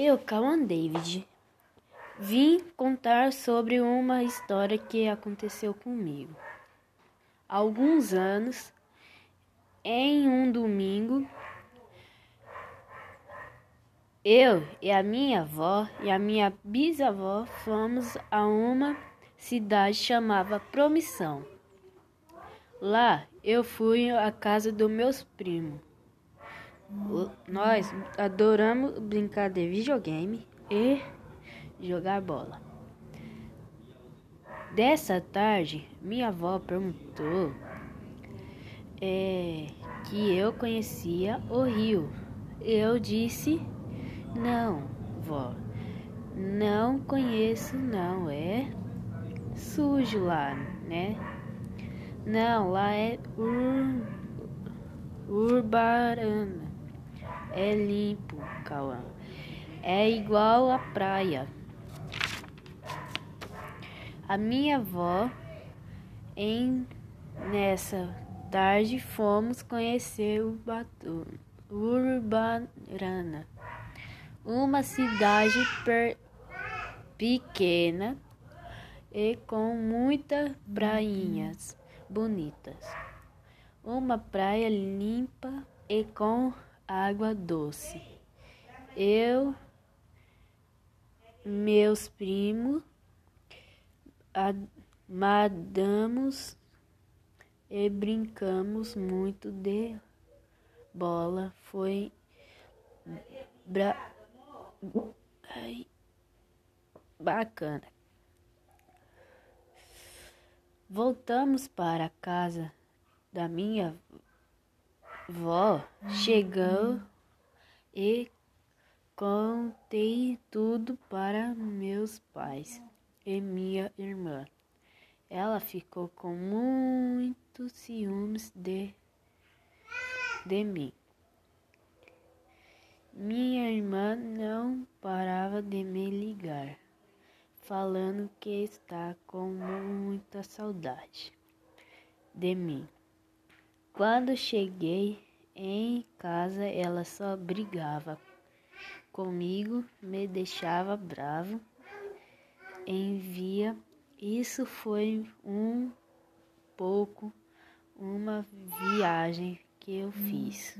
Eu, Callan David, vim contar sobre uma história que aconteceu comigo. Há alguns anos, em um domingo, eu e a minha avó e a minha bisavó fomos a uma cidade chamada Promissão. Lá eu fui à casa dos meus primos. Nós adoramos brincar de videogame e jogar bola. Dessa tarde, minha avó perguntou é, que eu conhecia o rio. Eu disse: Não, vó, não conheço, não. É sujo lá, né? Não, lá é ur, Urbarana. É limpo, Cauã. É igual à praia. A minha avó, em nessa tarde, fomos conhecer o Batu, Urbarana, uma cidade per, pequena e com muitas prainhas bonitas. Uma praia limpa e com água doce. Eu, meus primos, madamos e brincamos muito de bola. Foi bra... Ai, bacana. Voltamos para casa da minha vó chegou e contei tudo para meus pais e minha irmã. Ela ficou com muitos ciúmes de, de mim. Minha irmã não parava de me ligar, falando que está com muita saudade de mim. Quando cheguei em casa, ela só brigava comigo, me deixava bravo. Envia. Isso foi um pouco uma viagem que eu fiz.